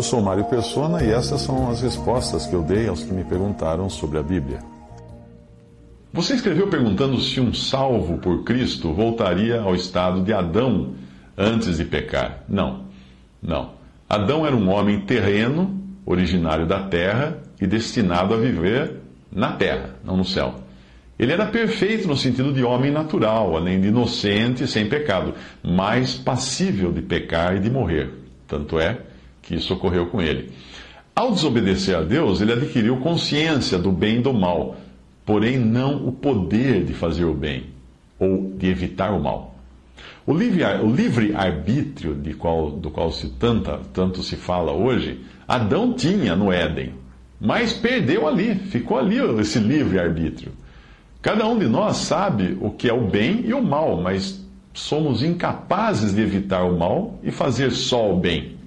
Eu sou Mário Persona e essas são as respostas que eu dei aos que me perguntaram sobre a Bíblia. Você escreveu perguntando se um salvo por Cristo voltaria ao estado de Adão antes de pecar. Não, não. Adão era um homem terreno, originário da terra e destinado a viver na terra, não no céu. Ele era perfeito no sentido de homem natural, além de inocente e sem pecado, mas passível de pecar e de morrer. Tanto é que isso ocorreu com ele. Ao desobedecer a Deus, ele adquiriu consciência do bem e do mal, porém não o poder de fazer o bem ou de evitar o mal. O livre-arbítrio qual, do qual se tanta, tanto se fala hoje, Adão tinha no Éden, mas perdeu ali, ficou ali esse livre-arbítrio. Cada um de nós sabe o que é o bem e o mal, mas somos incapazes de evitar o mal e fazer só o bem.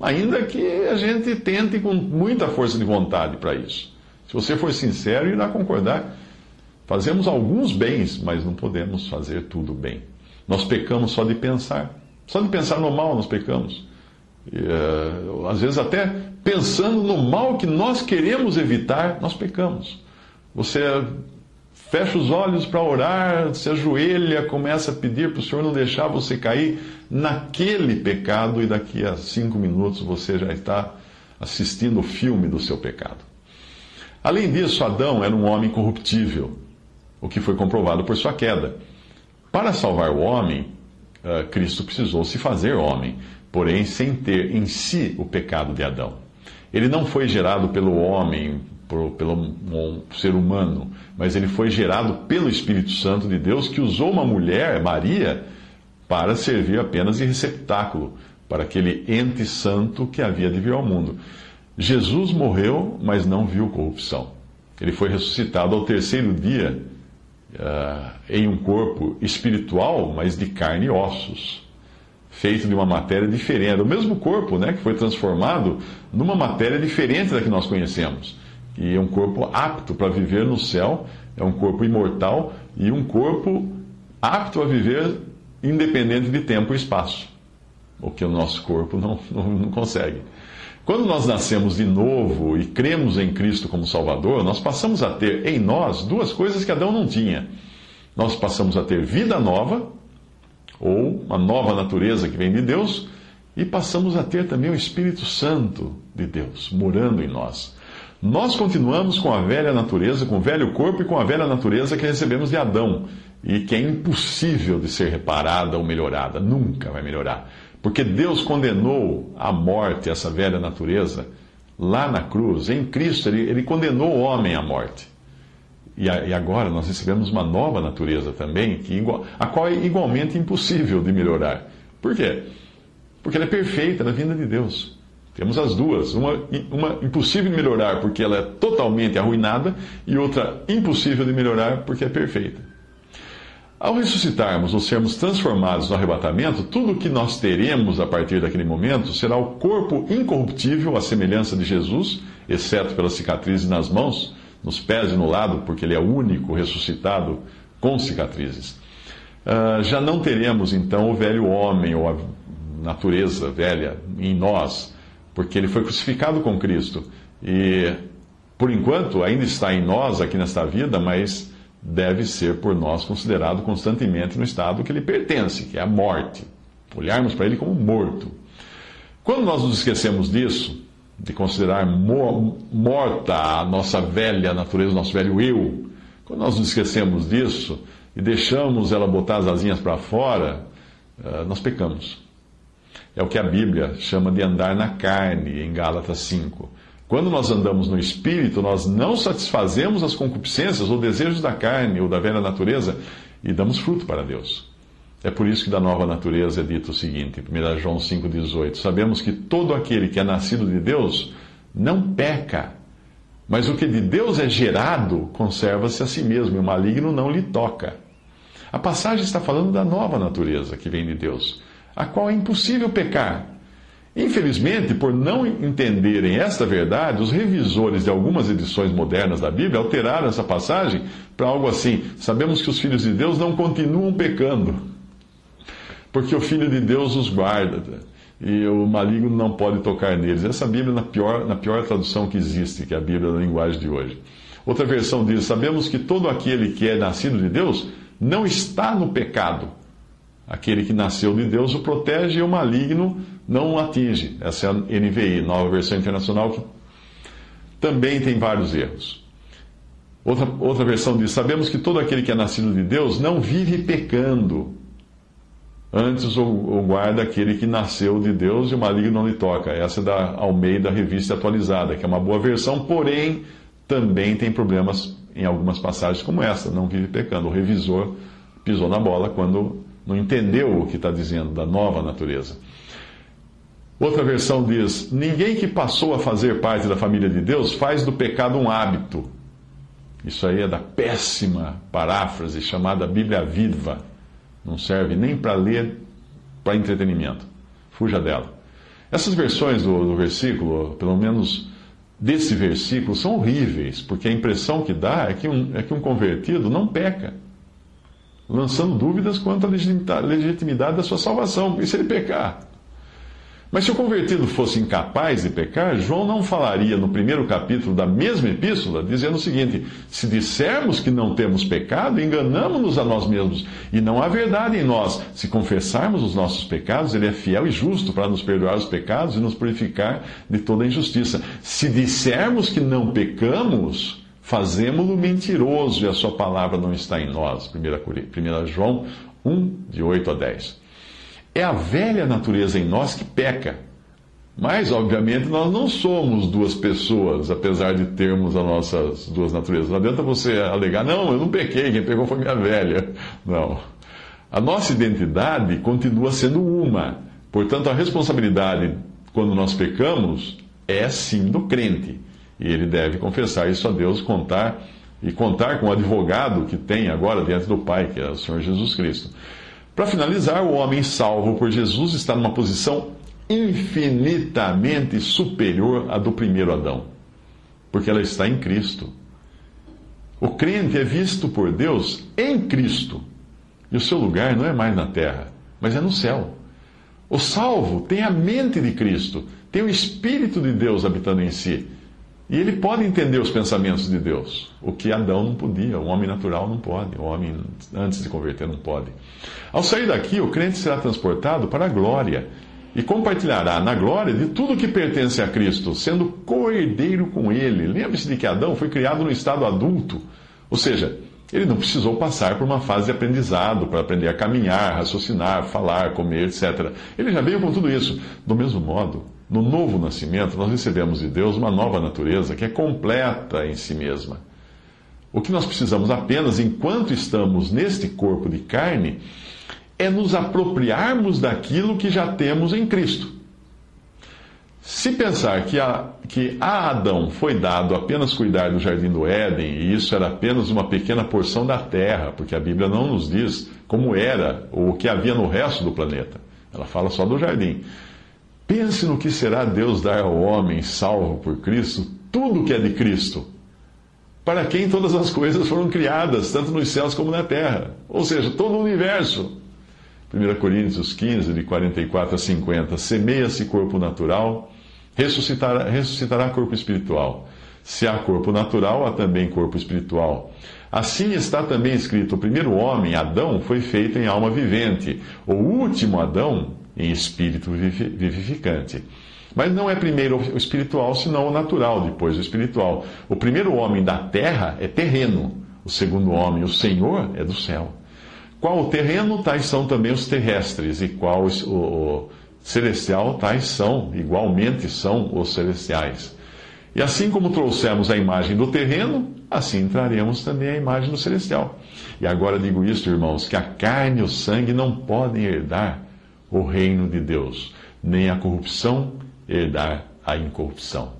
Ainda que a gente tente com muita força de vontade para isso. Se você for sincero, irá concordar. Fazemos alguns bens, mas não podemos fazer tudo bem. Nós pecamos só de pensar. Só de pensar no mal nós pecamos. E, uh, às vezes, até pensando no mal que nós queremos evitar, nós pecamos. Você fecha os olhos para orar, se ajoelha, começa a pedir para o Senhor não deixar você cair naquele pecado, e daqui a cinco minutos você já está assistindo o filme do seu pecado. Além disso, Adão era um homem corruptível, o que foi comprovado por sua queda. Para salvar o homem, eh, Cristo precisou se fazer homem, porém sem ter em si o pecado de Adão. Ele não foi gerado pelo homem, por, pelo um ser humano, mas ele foi gerado pelo Espírito Santo de Deus, que usou uma mulher, Maria, para servir apenas de receptáculo para aquele ente santo que havia de vir ao mundo. Jesus morreu, mas não viu corrupção. Ele foi ressuscitado ao terceiro dia uh, em um corpo espiritual, mas de carne e ossos, feito de uma matéria diferente. Era o mesmo corpo né, que foi transformado numa matéria diferente da que nós conhecemos. E é um corpo apto para viver no céu, é um corpo imortal e um corpo apto a viver independente de tempo e espaço, o que o nosso corpo não, não, não consegue. Quando nós nascemos de novo e cremos em Cristo como Salvador, nós passamos a ter em nós duas coisas que Adão não tinha. Nós passamos a ter vida nova, ou uma nova natureza que vem de Deus, e passamos a ter também o Espírito Santo de Deus morando em nós. Nós continuamos com a velha natureza, com o velho corpo e com a velha natureza que recebemos de Adão, e que é impossível de ser reparada ou melhorada, nunca vai melhorar. Porque Deus condenou à morte essa velha natureza lá na cruz, em Cristo, ele, ele condenou o homem à morte. E, a, e, agora nós recebemos uma nova natureza também, que igual, a qual é igualmente impossível de melhorar. Por quê? Porque ela é perfeita na vinda de Deus. Temos as duas, uma, uma impossível de melhorar porque ela é totalmente arruinada, e outra impossível de melhorar porque é perfeita. Ao ressuscitarmos ou sermos transformados no arrebatamento, tudo o que nós teremos a partir daquele momento será o corpo incorruptível, à semelhança de Jesus, exceto pelas cicatrizes nas mãos, nos pés e no lado, porque ele é o único ressuscitado com cicatrizes. Uh, já não teremos então o velho homem ou a natureza velha em nós, porque ele foi crucificado com Cristo. E, por enquanto, ainda está em nós aqui nesta vida, mas deve ser por nós considerado constantemente no estado que ele pertence, que é a morte. Olharmos para ele como morto. Quando nós nos esquecemos disso, de considerar morta a nossa velha natureza, o nosso velho eu, quando nós nos esquecemos disso e deixamos ela botar as asinhas para fora, eh, nós pecamos. É o que a Bíblia chama de andar na carne, em Gálatas 5. Quando nós andamos no espírito, nós não satisfazemos as concupiscências ou desejos da carne ou da velha natureza e damos fruto para Deus. É por isso que da nova natureza é dito o seguinte, 1 João 5,18: Sabemos que todo aquele que é nascido de Deus não peca, mas o que de Deus é gerado conserva-se a si mesmo, e o maligno não lhe toca. A passagem está falando da nova natureza que vem de Deus, a qual é impossível pecar. Infelizmente, por não entenderem esta verdade, os revisores de algumas edições modernas da Bíblia alteraram essa passagem para algo assim: sabemos que os filhos de Deus não continuam pecando, porque o Filho de Deus os guarda e o maligno não pode tocar neles. Essa Bíblia na pior, na pior tradução que existe, que é a Bíblia da linguagem de hoje. Outra versão diz: sabemos que todo aquele que é nascido de Deus não está no pecado. Aquele que nasceu de Deus o protege e o maligno não o atinge. Essa é a NVI, nova versão internacional, que também tem vários erros. Outra, outra versão diz: Sabemos que todo aquele que é nascido de Deus não vive pecando. Antes o, o guarda aquele que nasceu de Deus e o maligno não lhe toca. Essa é da Almeida Revista Atualizada, que é uma boa versão, porém também tem problemas em algumas passagens como essa, não vive pecando. O revisor pisou na bola quando não entendeu o que está dizendo da nova natureza. Outra versão diz: Ninguém que passou a fazer parte da família de Deus faz do pecado um hábito. Isso aí é da péssima paráfrase chamada Bíblia Viva. Não serve nem para ler para entretenimento. Fuja dela. Essas versões do, do versículo, pelo menos desse versículo são horríveis, porque a impressão que dá é que um, é que um convertido não peca, lançando dúvidas quanto à legitimidade da sua salvação, e se ele pecar? Mas se o convertido fosse incapaz de pecar, João não falaria no primeiro capítulo da mesma epístola, dizendo o seguinte: se dissermos que não temos pecado, enganamos-nos a nós mesmos, e não há verdade em nós. Se confessarmos os nossos pecados, Ele é fiel e justo para nos perdoar os pecados e nos purificar de toda injustiça. Se dissermos que não pecamos, fazemos-lo mentiroso e a Sua palavra não está em nós. 1 João 1, de 8 a 10. É a velha natureza em nós que peca. Mas, obviamente, nós não somos duas pessoas, apesar de termos as nossas duas naturezas. Não adianta você alegar, não, eu não pequei, quem pegou foi minha velha. Não. A nossa identidade continua sendo uma. Portanto, a responsabilidade quando nós pecamos é sim do crente. E ele deve confessar isso a Deus, contar e contar com o advogado que tem agora diante do Pai, que é o Senhor Jesus Cristo. Para finalizar, o homem salvo por Jesus está numa posição infinitamente superior à do primeiro Adão, porque ela está em Cristo. O crente é visto por Deus em Cristo, e o seu lugar não é mais na terra, mas é no céu. O salvo tem a mente de Cristo, tem o Espírito de Deus habitando em si. E ele pode entender os pensamentos de Deus, o que Adão não podia, o homem natural não pode, o homem antes de converter não pode. Ao sair daqui, o crente será transportado para a glória e compartilhará na glória de tudo que pertence a Cristo, sendo co-herdeiro com ele. Lembre-se de que Adão foi criado no estado adulto, ou seja, ele não precisou passar por uma fase de aprendizado para aprender a caminhar, raciocinar, falar, comer, etc. Ele já veio com tudo isso. Do mesmo modo, no novo nascimento, nós recebemos de Deus uma nova natureza que é completa em si mesma. O que nós precisamos apenas, enquanto estamos neste corpo de carne, é nos apropriarmos daquilo que já temos em Cristo. Se pensar que a, que a Adão foi dado apenas cuidar do jardim do Éden, e isso era apenas uma pequena porção da terra, porque a Bíblia não nos diz como era ou o que havia no resto do planeta, ela fala só do jardim. Pense no que será Deus dar ao homem salvo por Cristo tudo que é de Cristo, para quem todas as coisas foram criadas, tanto nos céus como na terra, ou seja, todo o universo. 1 Coríntios 15, de 44 a 50. Semeia-se corpo natural, ressuscitará, ressuscitará corpo espiritual. Se há corpo natural, há também corpo espiritual. Assim está também escrito: o primeiro homem, Adão, foi feito em alma vivente. O último Adão, em espírito vivificante. Mas não é primeiro o espiritual, senão o natural, depois o espiritual. O primeiro homem da terra é terreno, o segundo homem, o Senhor, é do céu. Qual o terreno, tais são também os terrestres, e qual o, o celestial, tais são, igualmente são os celestiais. E assim como trouxemos a imagem do terreno, assim traremos também a imagem do celestial. E agora digo isto, irmãos, que a carne e o sangue não podem herdar o reino de Deus, nem a corrupção herdar a incorrupção.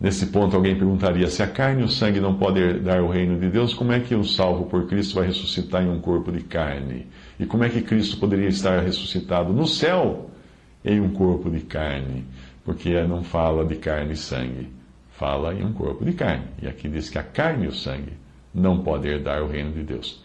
Nesse ponto, alguém perguntaria: se a carne e o sangue não podem herdar o reino de Deus, como é que o salvo por Cristo vai ressuscitar em um corpo de carne? E como é que Cristo poderia estar ressuscitado no céu em um corpo de carne? Porque não fala de carne e sangue, fala em um corpo de carne. E aqui diz que a carne e o sangue não podem herdar o reino de Deus.